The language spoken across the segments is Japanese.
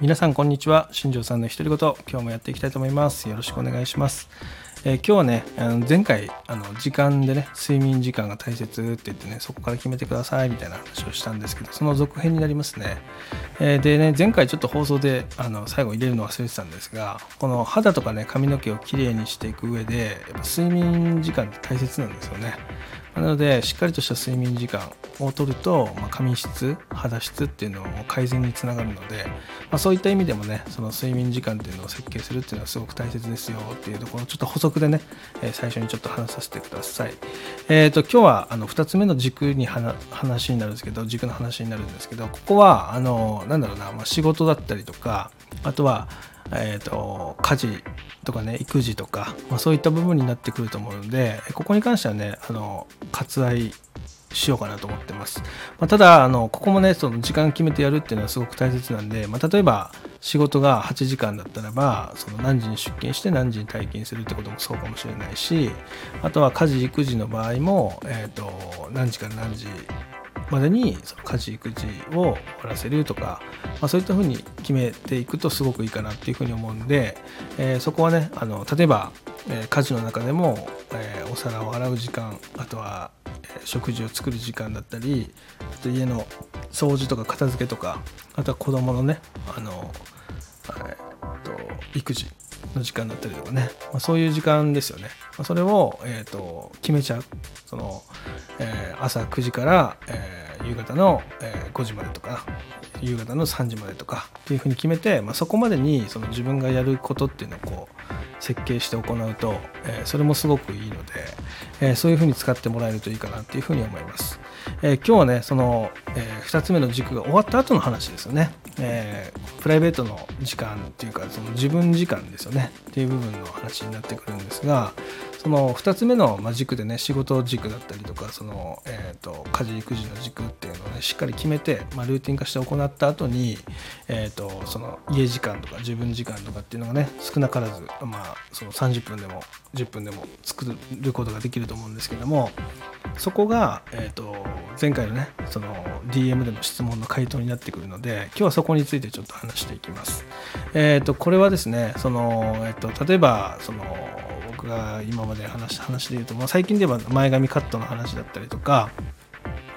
皆さんこんにちは。新庄さんの独り言今日もやっていきたいと思います。よろしくお願いします、えー今日はねあの前回あの時間でね睡眠時間が大切って言ってねそこから決めてくださいみたいな話をしたんですけどその続編になりますね、えーでね前回ちょっと放送であの最後入れるの忘れてたんですがこの肌とかね髪の毛をきれいにしていく上でやっぱ睡眠時間って大切なんですよね。なのでしっかりとした睡眠時間を取ると、まあ、髪質肌質っていうのも改善につながるので、まあ、そういった意味でもねその睡眠時間っていうのを設計するっていうのはすごく大切ですよっていうところちょっと補足でね、え最初にちょっと話させてください。えー、と今日はあの2つ目の軸に話になるんですけど軸の話になるんですけどここはあのなんだろうな、まあ、仕事だったりとかあとはえー、と家事とかね育児とか、まあ、そういった部分になってくると思うのでここに関してはねあの割愛しようかなと思ってます、まあ、ただあのここもねその時間決めてやるっていうのはすごく大切なんで、まあ、例えば仕事が8時間だったらばその何時に出勤して何時に退勤するってこともそうかもしれないしあとは家事育児の場合も、えー、と何時から何時までにその家事育児を終わらせるとか、まあ、そういったふうに決めていくとすごくいいかなっていうふうに思うんで、えーそこはねあの例えば、えー家事の中でも、えーお皿を洗う時間あとは、え食事を作る時間だったりあと家の掃除とか片付けとかあとは子供のねあの、えーと育児の時間だったりとかね、まあ、そういう時間ですよね、まあ、それを、えー、と決めちゃう。その、えー朝9時から、えー夕方の、え5時までとか夕方の3時までとかっていうふうに決めて、まあ、そこまでにその自分がやることっていうのをこう設計して行うと、えそれもすごくいいので、えそういうふうに使ってもらえるといいかなっていうふうに思います。えー今日はねその、え2つ目の軸が終わった後の話ですよね、えープライベートの時間っていうかその自分時間ですよねっていう部分の話になってくるんですがその2つ目のまあ軸でね仕事軸だったりとかその、えー、と家事育児の軸っていうのをねしっかり決めて、まあ、ルーティン化して行った後に、えー、とその家時間とか自分時間とかっていうのがね少なからず、まあ、その30分でも10分でも作ることができると思うんですけどもそこが、えー、と前回のねその DM での質問の回答になってくるので今日はそこについてちょっと話していきます。えー、とこれはですねその、えー、と例えばその僕が今まで話した話で言うと、まあ、最近では前髪カットの話だったりとか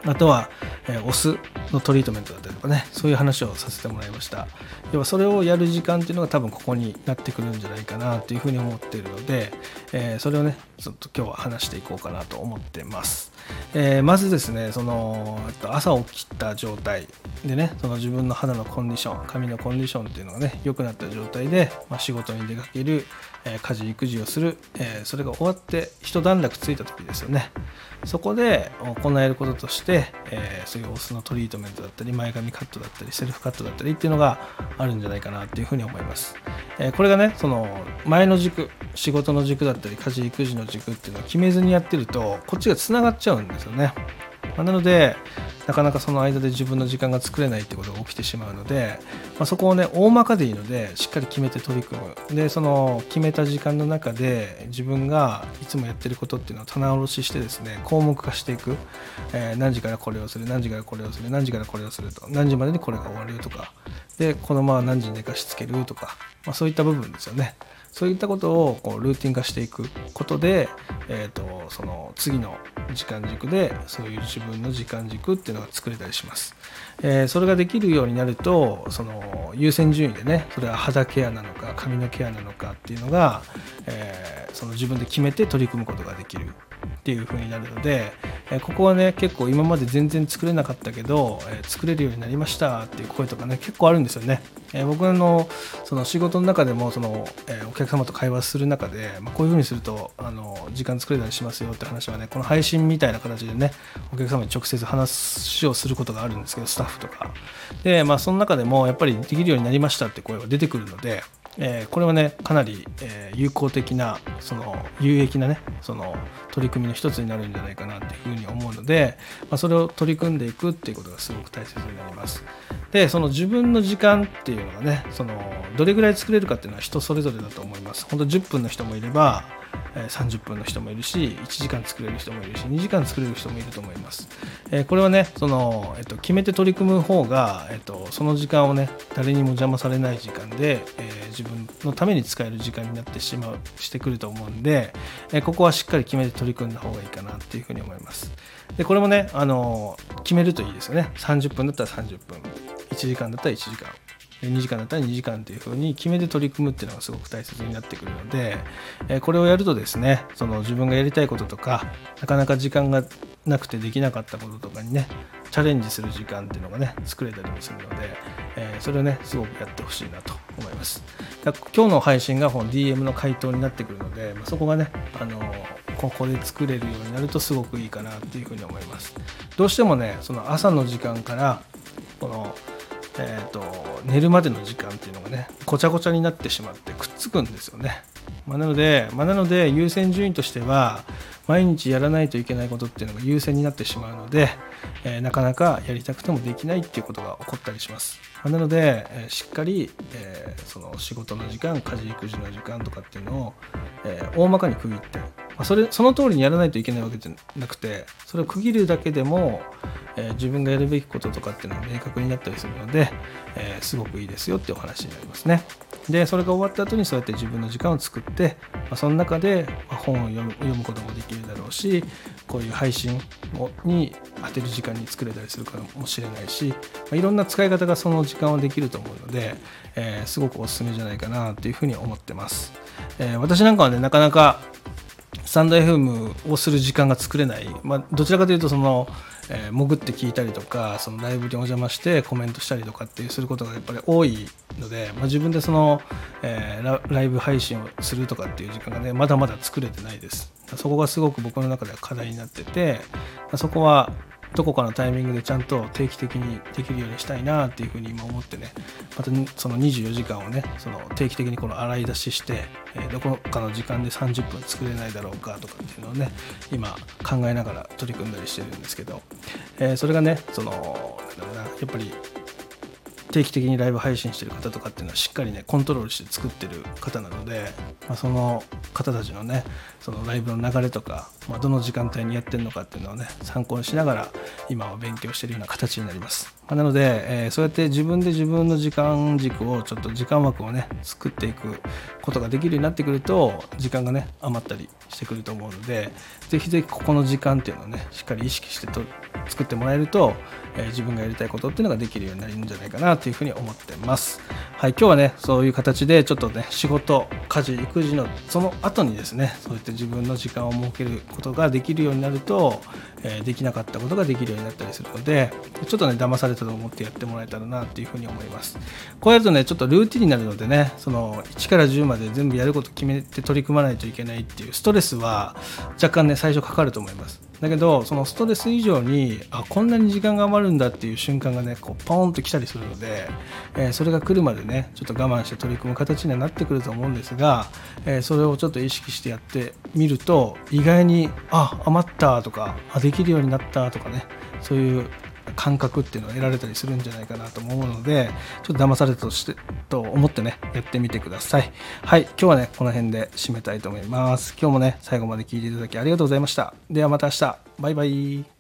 あとは、えーお酢のトリートメントだったりとかねそういう話をさせてもらいました。要はそれをやる時間っていうのが多分ここになってくるんじゃないかなっていうふうに思っているので、えーそれをねちょっと今日は話していこうかなと思ってます、えーまずですねその朝起きた状態でねその自分の肌のコンディション髪のコンディションっていうのがね良くなった状態で、まあ、仕事に出かける、え家事育児をする、えそれが終わって一段落ついた時ですよね。そこで行えることとして、えそういうお酢のトリートメントメントだったり前髪カットだったりセルフカットだったりっていうのがあるんじゃないかなっていうふうに思います、えーこれがねその前の軸仕事の軸だったり家事育児の軸っていうのを決めずにやってるとこっちがつながっちゃうんですよね。まあなのでなかなかその間で自分の時間が作れないってことが起きてしまうので、まあ、そこをね大まかでいいのでしっかり決めて取り組むでその決めた時間の中で自分がいつもやってることっていうのを棚卸ししてですね項目化していく、えー何時からこれをする何時からこれをする何時からこれをすると。何時までにこれが終わるとか。で子供は何時に寝かしつけるとか、まあ、そういった部分ですよね。そういったことをこうルーティン化していく。ことで、えー、とその次の時間軸でそういう自分の時間軸っていうのが作れたりします、えーそれができるようになるとその優先順位でねそれは肌ケアなのか髪のケアなのかっていうのが、えーその自分で決めて取り組むことができるっていう風になるので、えーここはね結構今まで全然作れなかったけど、えー作れるようになりましたっていう声とかね結構あるんですよね、えー僕のその仕事の中でもその、えーお客様と会話する中で、まあ、こういうふうにするとあの時間作れたりしますよって話はねこの配信みたいな形でねお客様に直接話をすることがあるんですけどスタッフとか。でまあその中でもやっぱりできるようになりましたって声は出てくるのでえーこれはねかなり、えー有効的なその有益なねその取り組みの一つになるんじゃないかなっていうふうに思うので、まあ、それを取り組んでいくっていうことがすごく大切になります。でその自分の時間っていうのがねそのどれぐらい作れるかっていうのは人それぞれだと思います。本当10分の人もいれば30分の人もいるし1時間作れる人もいるし2時間作れる人もいると思います、えこれはねその、えっと、決めて取り組む方が、えっと、その時間をね誰にも邪魔されない時間で、え、自分のために使える時間になってしまうしてくると思うんで、えここはしっかり決めて取り組んだ方がいいかなっていうふうに思います。でこれもねあの決めるといいですよね。30分だったら30分。1時間だったら1時間。2時間だったら2時間っていう風に決めて取り組むっていうのがすごく大切になってくるので、えこれをやるとですねその自分がやりたいこととかなかなか時間がなくてできなかったこととかにねチャレンジする時間っていうのがね作れたりもするので、えそれをねすごくやってほしいなと思います。今日の配信がこの DM の回答になってくるので、まそこがねあのここで作れるようになるとすごくいいかなっていうふうに思います。どうしてもねその朝の時間からこのえーと、寝るまでの時間っていうのがねごちゃごちゃになってしまってくっつくんですよね、まあ、なので、まあ、なので優先順位としては毎日やらないといけないことっていうのが優先になってしまうので、えー、なかなかやりたくてもできないっていうことが起こったりします、まあ、なので、えー、しっかり、えー、その仕事の時間家事育児の時間とかっていうのを、え大まかに区切ってまそれその通りにやらないといけないわけじゃなくてそれを区切るだけでも、えー、自分がやるべきこととかっていうのが明確になったりするので、えー、すごくいいですよってお話になりますね。でそれが終わった後にそうやって自分の時間を作って、まあ、その中で本を読む読むこともできるだろうしこういう配信に当てる時間に作れたりするかもしれないし、まあ、いろんな使い方がその時間はできると思うので、えー、すごくおすすめじゃないかなというふうに思ってます。え私なんかはねなかなかスタンド FM をする時間が作れない、まあ、どちらかというとその、えー、潜って聞いたりとかそのライブにお邪魔してコメントしたりとかっていうすることがやっぱり多いので、まあ、自分でその、えー、ライブ配信をするとかっていう時間がねまだまだ作れてないです。そこがすごく僕の中では課題になっててそこはどこかのタイミングでちゃんと定期的にできるようにしたいなっていうふうに今思ってね。またその24時間をねその定期的にこの洗い出しして、え、どこかの時間で30分作れないだろうかとかっていうのをね今考えながら取り組んだりしてるんですけど、え、それがねそのなんだろうなやっぱり定期的にライブ配信してる方とかっていうのはしっかりねコントロールして作ってる方なので、まあ、その方たちのねそのライブの流れとか、まあ、どの時間帯にやってるのかっていうのをね参考にしながら今は勉強してるような形になります、まあ、なので、えー、そうやって自分で自分の時間軸をちょっと時間枠をね作っていくことができるようになってくると時間がね余ったりしてくると思うのでぜひぜひここの時間っていうのをねしっかり意識してと作ってもらえると、えー、自分がやりたいことっていうのができるようになるんじゃないかなというふうに思ってます。はい、今日はねそういう形でちょっとね仕事家事育児のその後にですねそういった自分の時間を設けることができるようになると、えー、できなかったことができるようになったりするのでちょっとね騙されたと思ってやってもらえたらなっていうふうに思いますこうやるとねちょっとルーティンになるのでねその1から10まで全部やること決めて取り組まないといけないっていうストレスは若干ね最初かかると思いますだけどそのストレス以上にあこんなに時間が余るんだっていう瞬間がねこうポーンと来たりするので、えー、それが来るまでねちょっと我慢して取り組む形にはなってくると思うんですが、えー、それをちょっと意識してやってみると意外にあ余ったとかあできるようになったとかねそういう感覚っていうのを得られたりするんじゃないかなと思うのでちょっと騙されたとしてと思ってねやってみてください。はい今日はねこの辺で締めたいと思います。今日もね最後まで聞いていただきありがとうございました。ではまた明日。バイバイ。